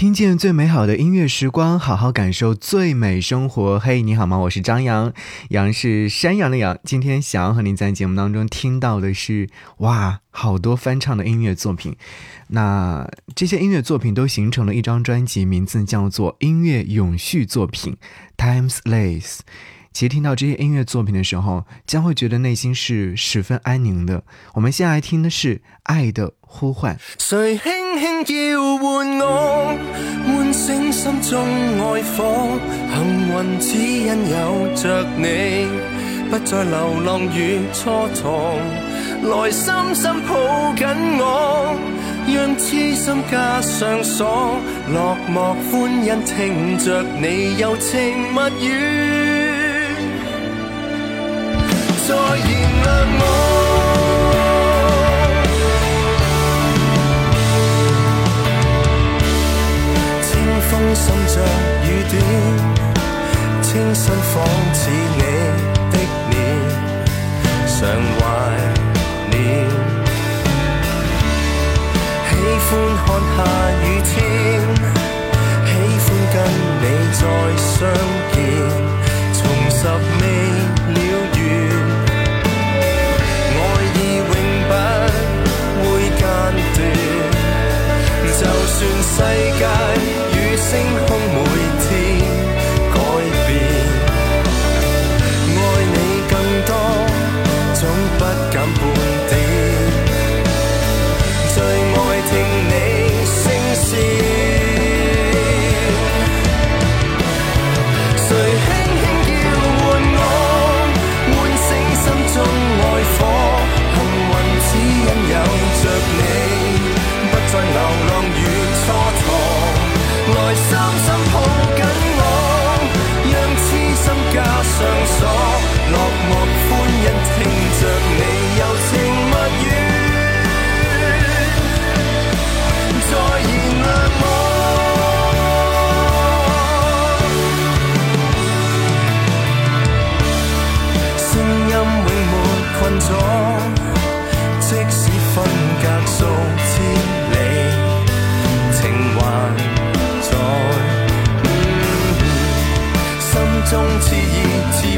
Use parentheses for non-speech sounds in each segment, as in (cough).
听见最美好的音乐时光，好好感受最美生活。嘿，你好吗？我是张扬，杨是山羊的羊。今天想要和您在节目当中听到的是，哇，好多翻唱的音乐作品。那这些音乐作品都形成了一张专辑，名字叫做《音乐永续作品》，Timesless。其实听到这些音乐作品的时候，将会觉得内心是十分安宁的。我们先来听的是《爱的呼唤》。谁轻轻叫唤我，唤醒心中爱火？幸运只因有着你，不再流浪与蹉跎。来深深抱紧我，让痴心加上锁。落寞欢欣听着你柔情蜜语。再燃亮我，清风渗着雨点，清新仿似你的脸，常怀念。喜欢看下雨天，喜欢跟你再相见，重拾未全世界与星空记忆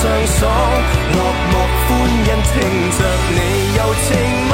上锁。落寞欢欣听着你柔情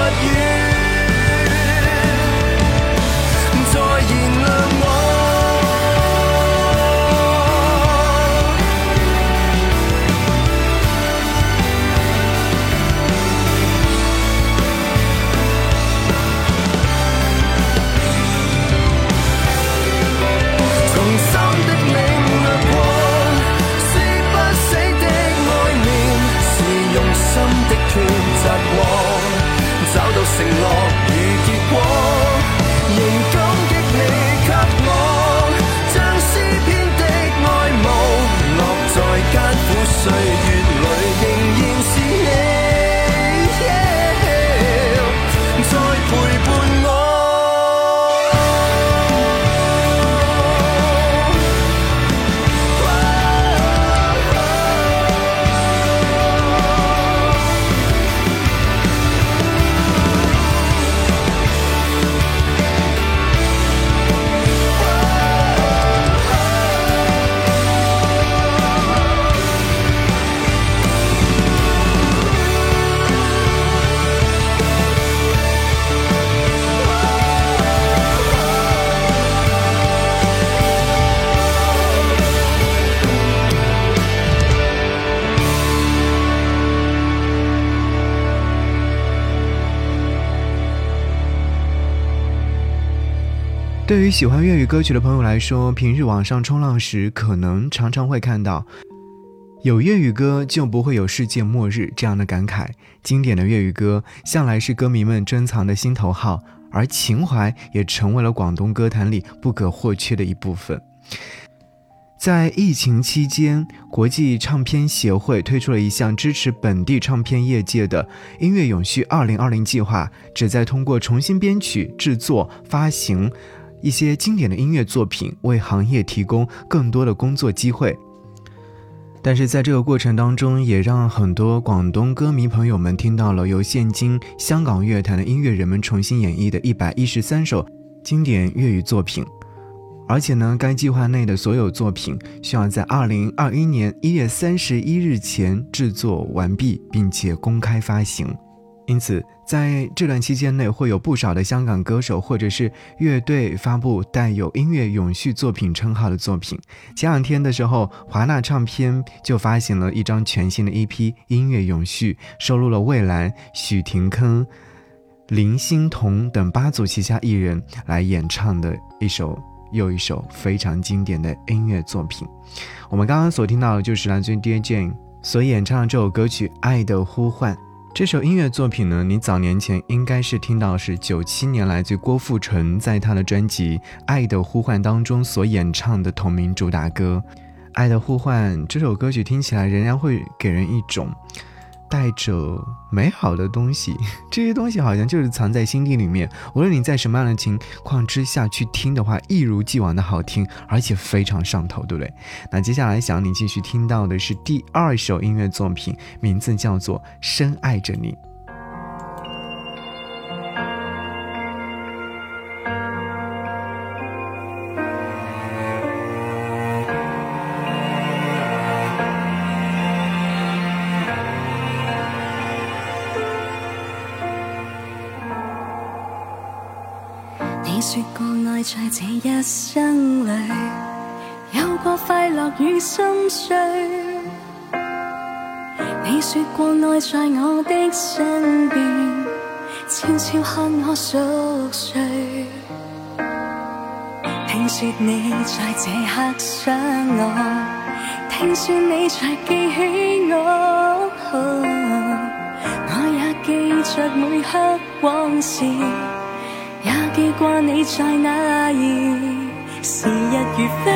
对于喜欢粤语歌曲的朋友来说，平日网上冲浪时，可能常常会看到“有粤语歌就不会有世界末日”这样的感慨。经典的粤语歌向来是歌迷们珍藏的心头好，而情怀也成为了广东歌坛里不可或缺的一部分。在疫情期间，国际唱片协会推出了一项支持本地唱片业界的“音乐永续二零二零”计划，旨在通过重新编曲、制作、发行。一些经典的音乐作品为行业提供更多的工作机会，但是在这个过程当中，也让很多广东歌迷朋友们听到了由现今香港乐坛的音乐人们重新演绎的一百一十三首经典粤语作品。而且呢，该计划内的所有作品需要在二零二一年一月三十一日前制作完毕，并且公开发行。因此，在这段期间内，会有不少的香港歌手或者是乐队发布带有音乐永续作品称号的作品。前两天的时候，华纳唱片就发行了一张全新的 EP《音乐永续》，收录了蔚蓝、许廷铿、林欣彤等八组旗下艺人来演唱的一首又一首非常经典的音乐作品。我们刚刚所听到的就是来自于 Dear Jane 所演唱的这首歌曲《爱的呼唤》。这首音乐作品呢，你早年前应该是听到是九七年来自郭富城在他的专辑《爱的呼唤》当中所演唱的同名主打歌，《爱的呼唤》这首歌曲听起来仍然会给人一种。带着美好的东西，(laughs) 这些东西好像就是藏在心底里面。无论你在什么样的情况之下去听的话，一如既往的好听，而且非常上头，对不对？那接下来想你继续听到的是第二首音乐作品，名字叫做《深爱着你》。说过爱在这一生里，有过快乐与心碎。你说过爱在我的身边，悄悄看我熟睡。听说你在这刻想我，听说你在记起我，我也记着每刻往事。记挂你在哪儿，时日如飞，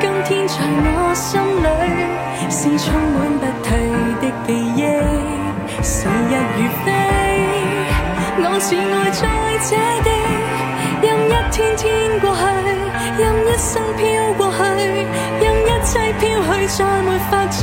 今天在我心里是充满不退的记忆。时日如飞，我只爱在这地，任一天天过去，任一生飘过去，任一切飘去，再没法追。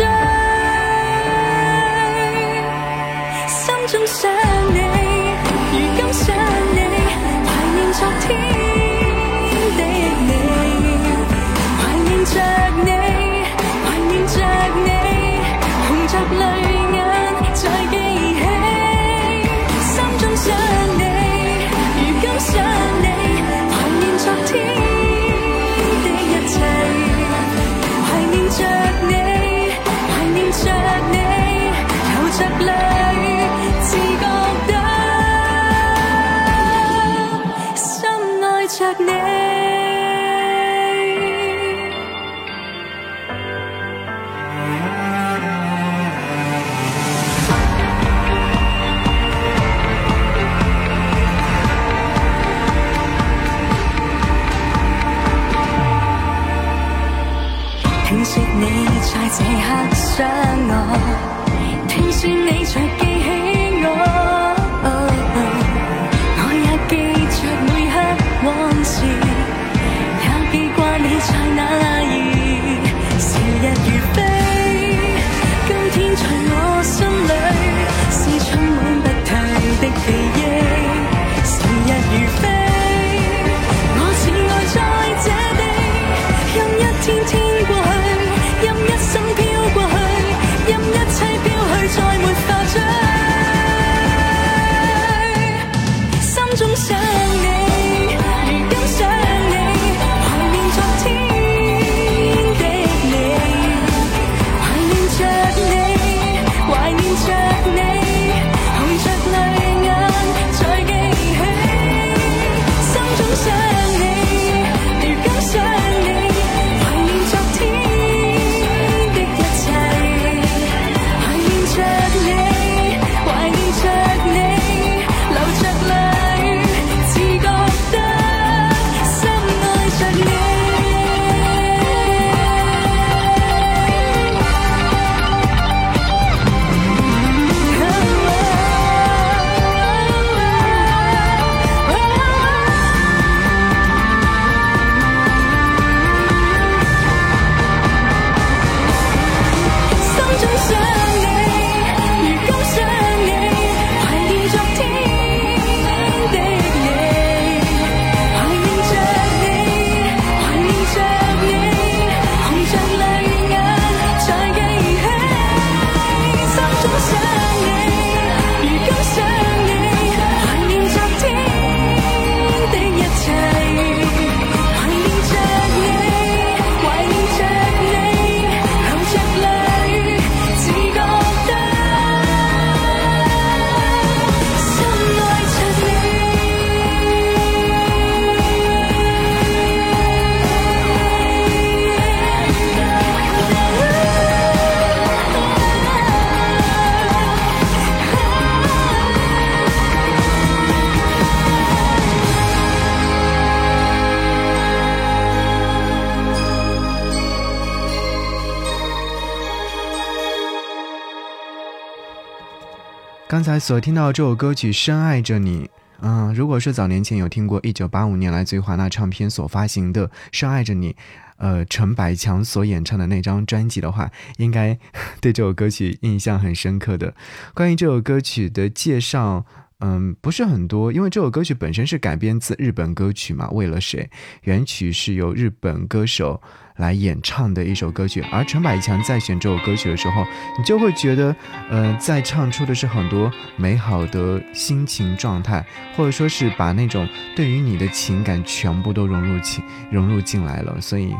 所听到这首歌曲《深爱着你》，嗯，如果是早年前有听过一九八五年来最华纳唱片所发行的《深爱着你》，呃，陈百强所演唱的那张专辑的话，应该 (laughs) 对这首歌曲印象很深刻的。关于这首歌曲的介绍。嗯，不是很多，因为这首歌曲本身是改编自日本歌曲嘛。为了谁？原曲是由日本歌手来演唱的一首歌曲，而陈百强在选这首歌曲的时候，你就会觉得，呃，在唱出的是很多美好的心情状态，或者说是把那种对于你的情感全部都融入进融入进来了，所以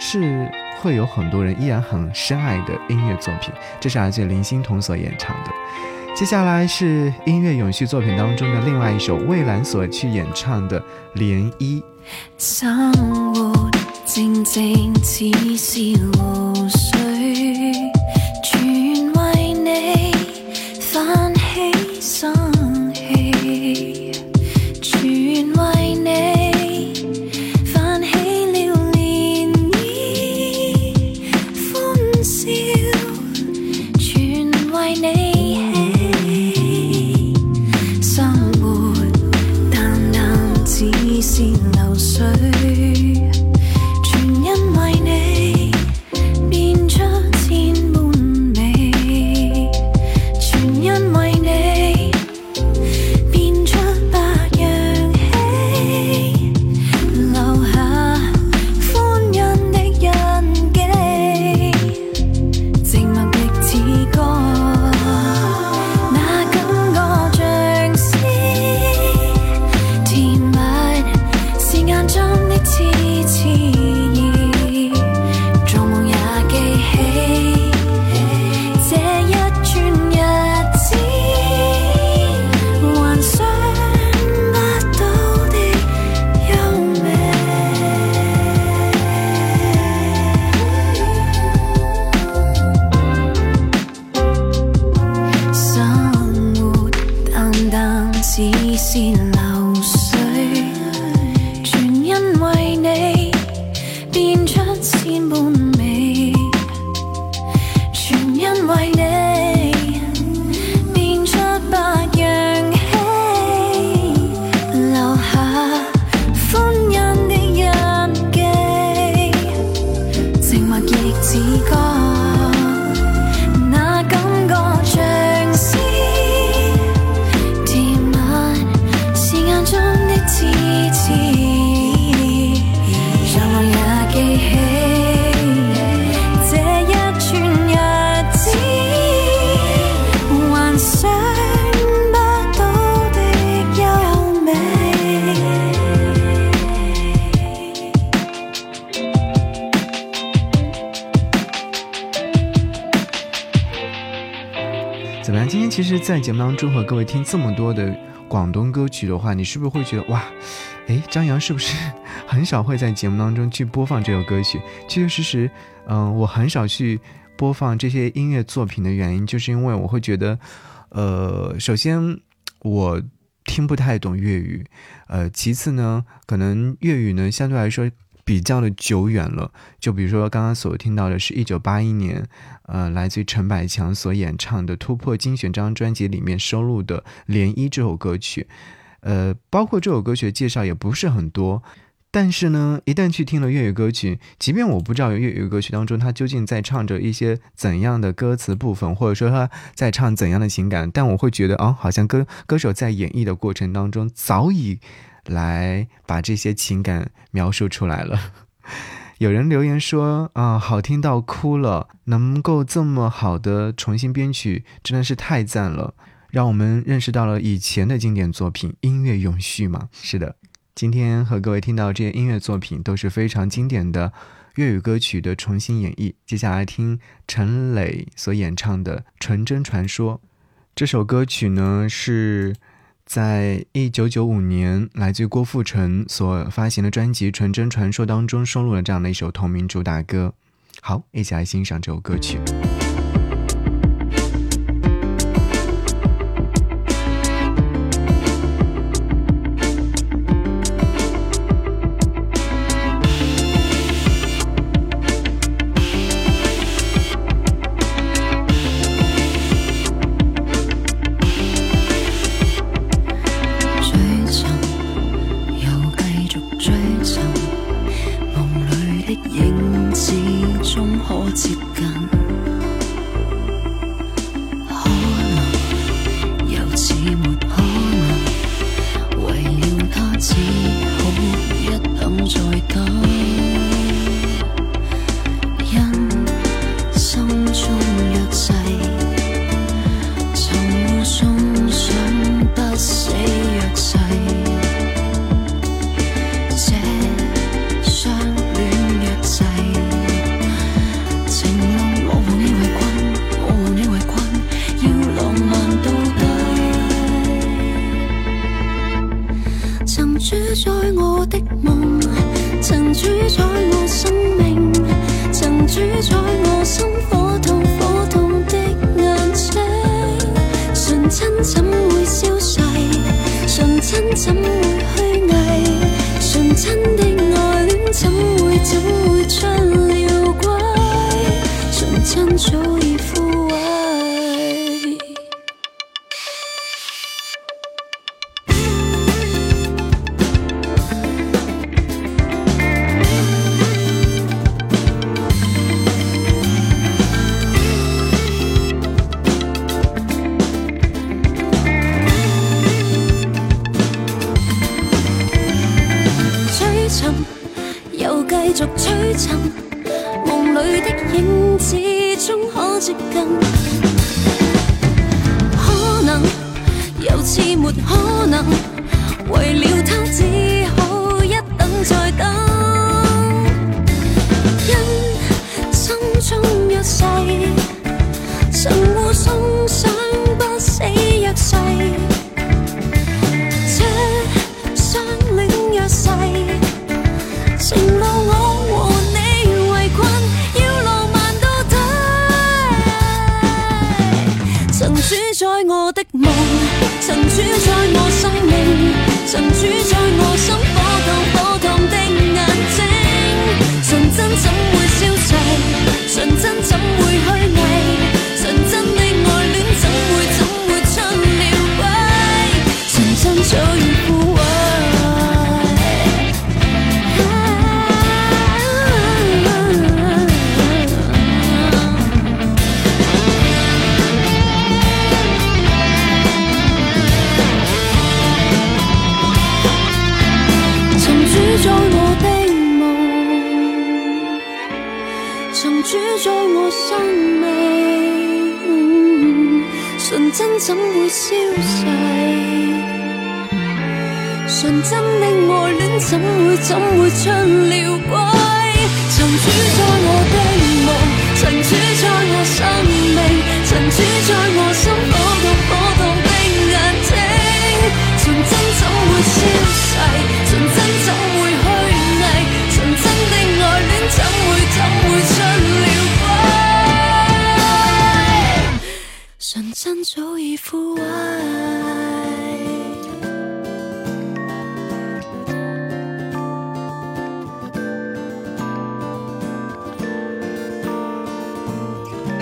是会有很多人依然很深爱的音乐作品。这是来自林欣彤所演唱的。接下来是音乐永续作品当中的另外一首蔚蓝所去演唱的《涟漪》。生活静静似是露水，全为你泛起心在节目当中和各位听这么多的广东歌曲的话，你是不是会觉得哇，诶，张扬是不是很少会在节目当中去播放这首歌曲？确确实实，嗯、我很少去播放这些音乐作品的原因，就是因为我会觉得，呃，首先我听不太懂粤语，呃，其次呢，可能粤语呢相对来说比较的久远了。就比如说刚刚所听到的是一九八一年，呃，来自于陈百强所演唱的《突破精选》这张专辑里面收录的《涟漪》这首歌曲，呃，包括这首歌曲介绍也不是很多。但是呢，一旦去听了粤语歌曲，即便我不知道粤语歌曲当中它究竟在唱着一些怎样的歌词部分，或者说他在唱怎样的情感，但我会觉得，哦，好像歌歌手在演绎的过程当中，早已来把这些情感描述出来了。(laughs) 有人留言说啊，好听到哭了，能够这么好的重新编曲，真的是太赞了，让我们认识到了以前的经典作品，音乐永续嘛。是的，今天和各位听到这些音乐作品都是非常经典的粤语歌曲的重新演绎。接下来听陈磊所演唱的《纯真传说》这首歌曲呢是。在一九九五年，来自郭富城所发行的专辑《纯真传说》当中收录了这样的一首同名主打歌。好，一起来欣赏这首歌曲。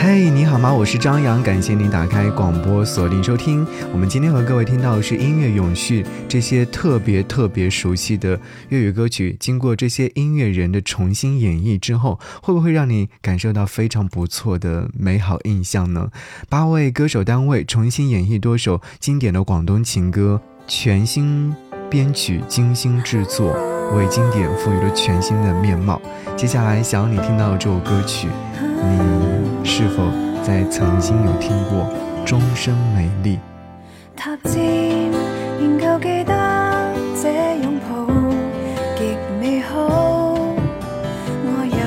嘿你好吗？我是张扬，感谢您打开广播，锁定收听。我们今天和各位听到的是音乐永续，这些特别特别熟悉的粤语歌曲，经过这些音乐人的重新演绎之后，会不会让你感受到非常不错的美好印象呢？八位歌手单位重新演绎多首经典的广东情歌，全新编曲、精心制作，为经典赋予了全新的面貌。接下来想要你听到这首歌曲，你是否在曾经有听过《终生美丽》？塔尖仍舊記得這擁抱極美好，我有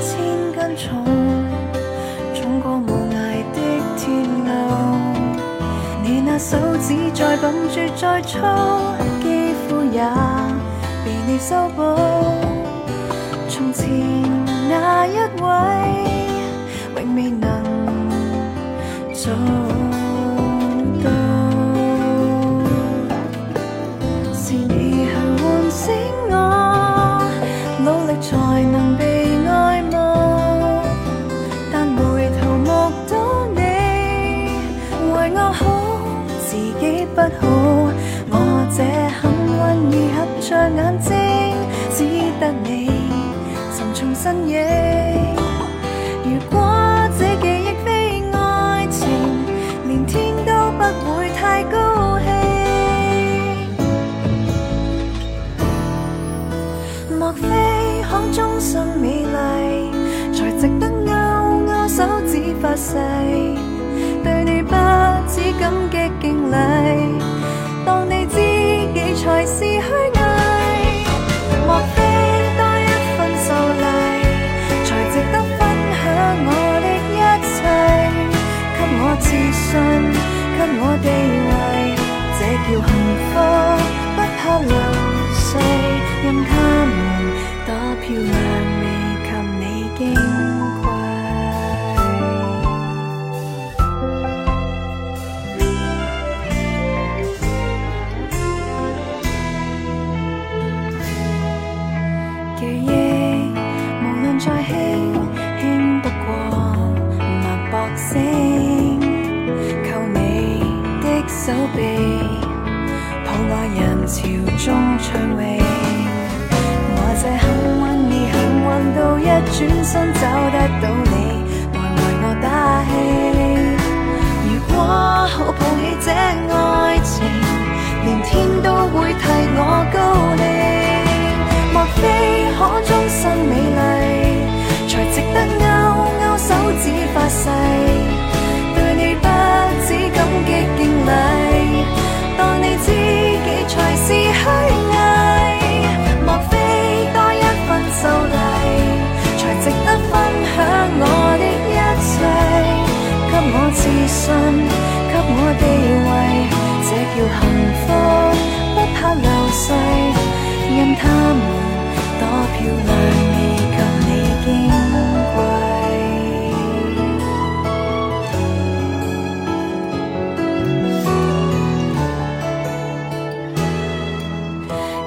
千斤重，重過無涯的天路。你那手指再笨拙再粗，肌膚也被你修補。從前那一位，永未能做。世对，你不止感激敬礼，当你知己才是虚伪。莫非多一份秀麗，才值得分享我的一切，给我自信，给我地位，这叫幸福，不怕流避，抱爱人潮中畅泳。我这幸运儿幸运到一转身找得到自信，给我地位，这叫幸福，不怕流逝。任他们多漂亮，未及你矜贵。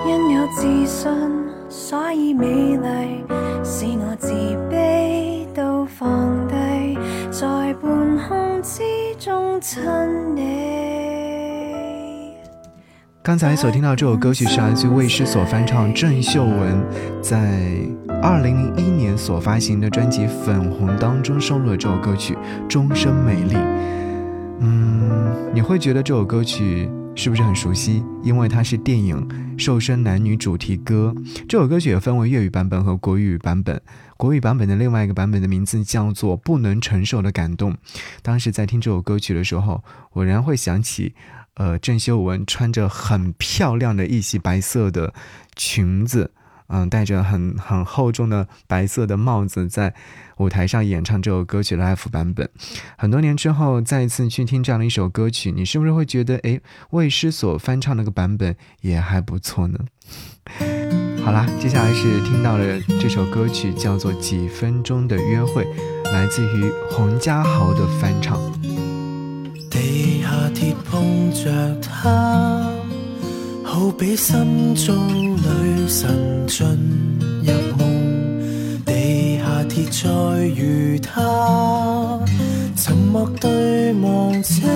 因有自信，所以美丽，使我自刚才所听到这首歌曲是来自于卫视所翻唱郑秀文在二零零一年所发行的专辑《粉红》当中收录的这首歌曲《终身美丽》。嗯，你会觉得这首歌曲是不是很熟悉？因为它是电影《瘦身男女》主题歌。这首歌曲也分为粤语版本和国语版本。国语版本的另外一个版本的名字叫做《不能承受的感动》。当时在听这首歌曲的时候，我仍然会想起。呃，郑秀文穿着很漂亮的一袭白色的裙子，嗯，戴着很很厚重的白色的帽子，在舞台上演唱这首歌曲 live 版本。很多年之后，再一次去听这样的一首歌曲，你是不是会觉得，哎，魏诗所翻唱那个版本也还不错呢？好啦，接下来是听到了这首歌曲，叫做《几分钟的约会》，来自于洪家豪的翻唱。地下铁碰着他，好比心中女神进入梦。地下铁再遇他，沉默对望这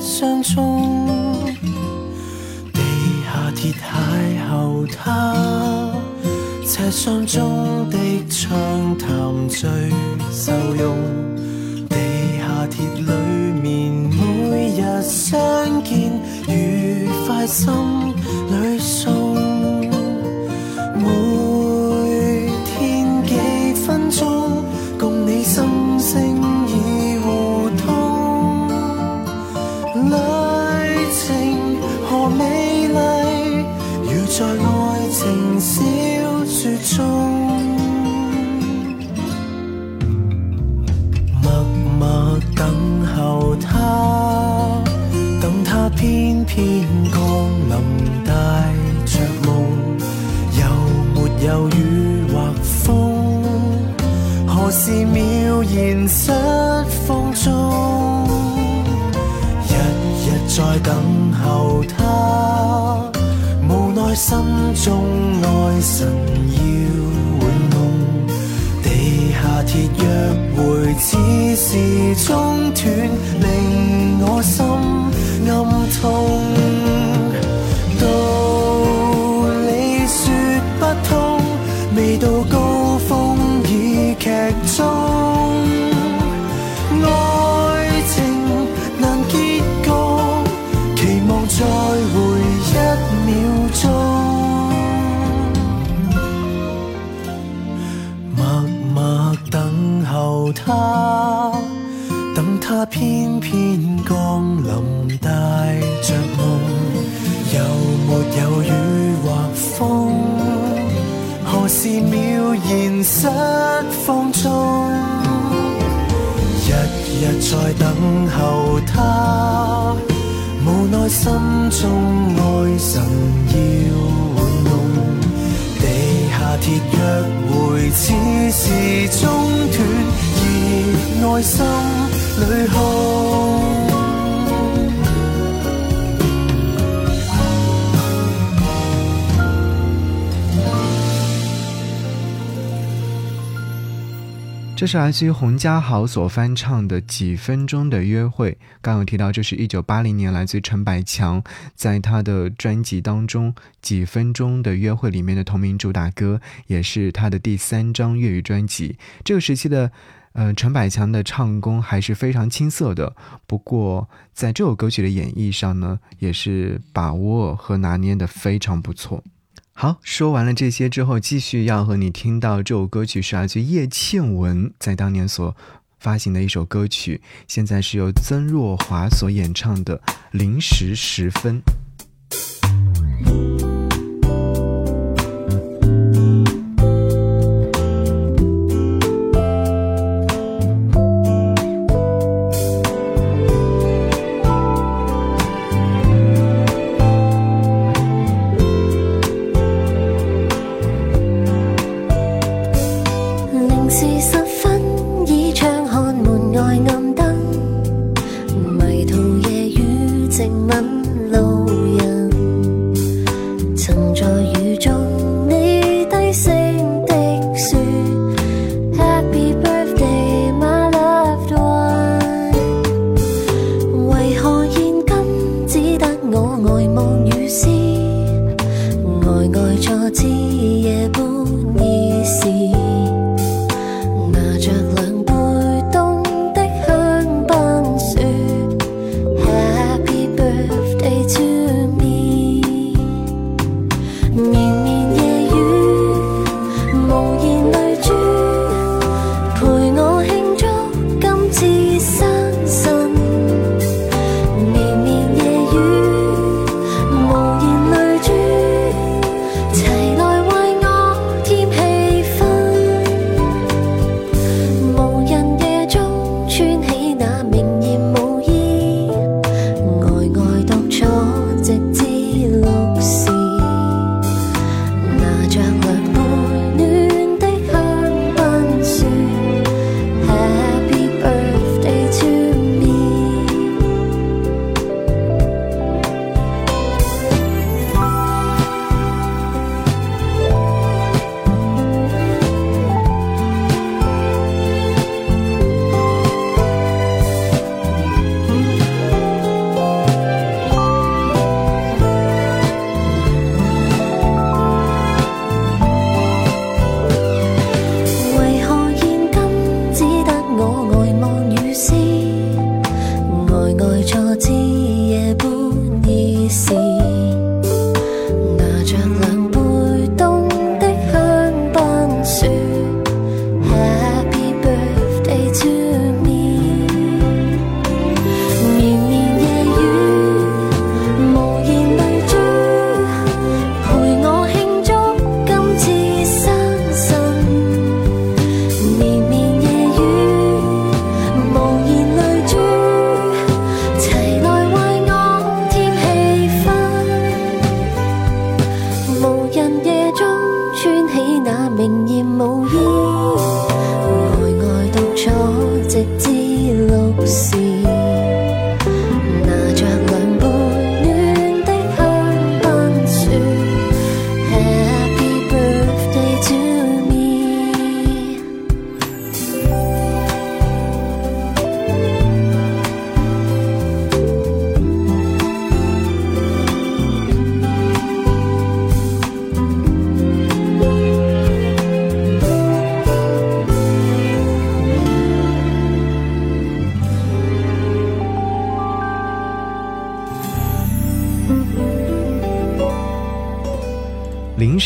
相中。地下铁邂逅他，车厢中的畅谈最受用。地下铁里面每。日相见，愉快心里送。何时渺然失风中？日日在等候他，无奈心中爱神要玩弄。地下铁约会似是中断，令我心。暗痛，他等。他偏偏降临，带着梦，有没有雨或风？何时渺然失放纵？日日在等候他，无奈心中爱神要玩弄。地下铁约会似是中断，而内心。里空。这是来自于洪家豪所翻唱的《几分钟的约会》。刚有提到，这是一九八零年来自于陈百强在他的专辑当中《几分钟的约会》里面的同名主打歌，也是他的第三张粤语专辑。这个时期的，呃，陈百强的唱功还是非常青涩的。不过，在这首歌曲的演绎上呢，也是把握和拿捏的非常不错。好，说完了这些之后，继续要和你听到这首歌曲是来自叶倩文在当年所发行的一首歌曲，现在是由曾若华所演唱的《零时十分》。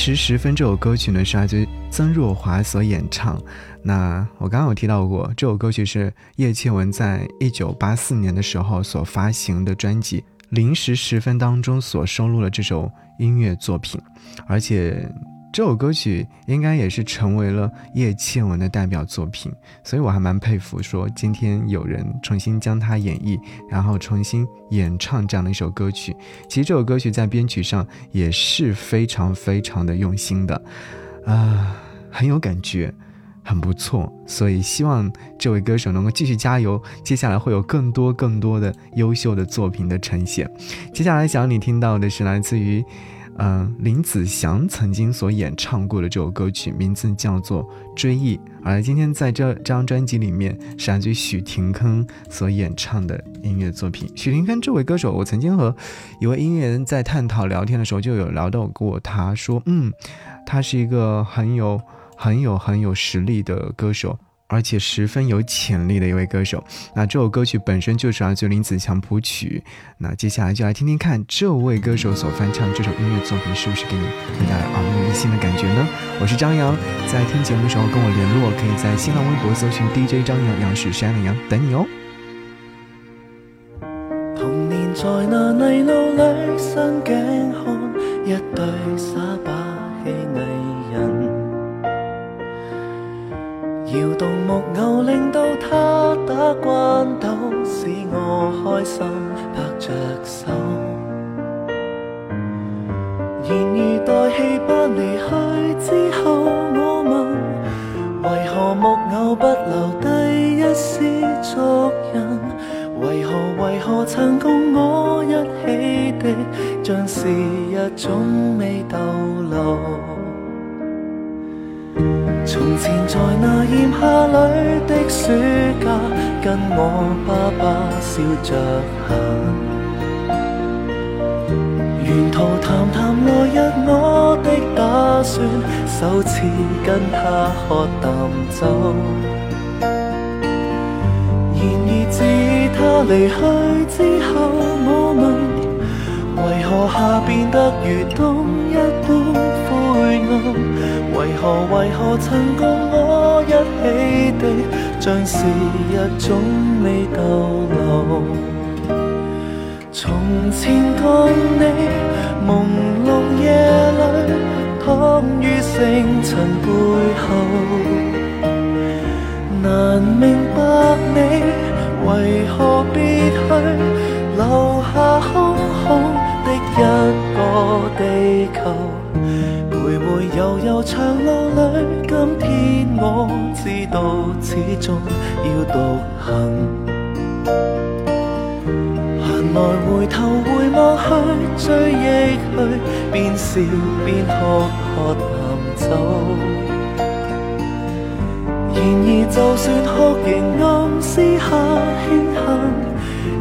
时十分这首歌曲呢，是来自曾若华所演唱。那我刚刚有提到过，这首歌曲是叶倩文在一九八四年的时候所发行的专辑《零时十分》当中所收录了这首音乐作品，而且。这首歌曲应该也是成为了叶倩文的代表作品，所以我还蛮佩服，说今天有人重新将它演绎，然后重新演唱这样的一首歌曲。其实这首歌曲在编曲上也是非常非常的用心的，啊，很有感觉，很不错。所以希望这位歌手能够继续加油，接下来会有更多更多的优秀的作品的呈现。接下来想你听到的是来自于。嗯，林子祥曾经所演唱过的这首歌曲，名字叫做《追忆》。而今天在这张专辑里面，是来自于许廷铿所演唱的音乐作品。许廷铿这位歌手，我曾经和一位音乐人在探讨聊天的时候，就有聊到过，他说，嗯，他是一个很有、很有、很有实力的歌手。而且十分有潜力的一位歌手。那这首歌曲本身就是来自林子祥谱曲。那接下来就来听听看这位歌手所翻唱这首音乐作品是不是给你带来耳目一新的感觉呢？我是张扬，在听节目的时候跟我联络，可以在新浪微博搜寻 DJ 张扬，杨是山的杨，等你哦。童年在那泥路里，双颈看一对傻着行。沿途谈谈来日我的打算，首次跟他喝淡酒。然而自他离去之后，我问，为何夏变得如冬一般灰暗？为何为何曾共我一起的，像是日总未逗留？从前共你朦胧夜里，躺于星尘背后，难明白你为何别去，悠悠长路里，今天我知道始终要独行。闲来回头回望去，追忆去，边笑边哭，喝淡酒。然而就算哭，仍暗私下庆幸，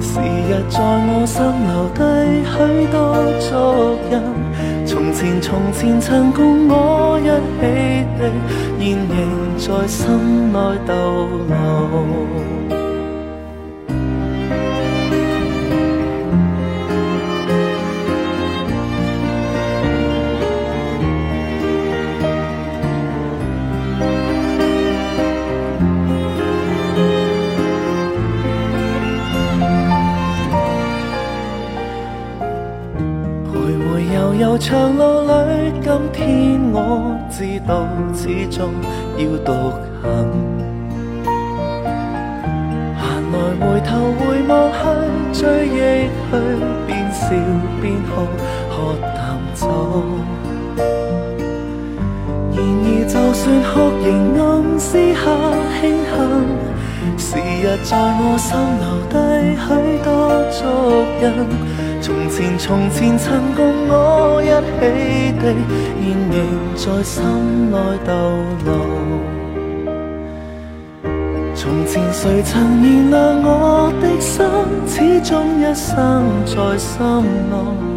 时日在我心留低许多足印。从前，从前曾共我一起的，现仍在心内逗留。长路里，今天我知道始终要独行。闲来回头回望去，追忆去，边笑边哭，喝淡酒。然而就算哭，仍暗私下庆幸，时日在我心留低许多足印。从前，从前曾共我一起的，现仍在心内逗留。从前谁曾原谅我的心，始终一生在心内。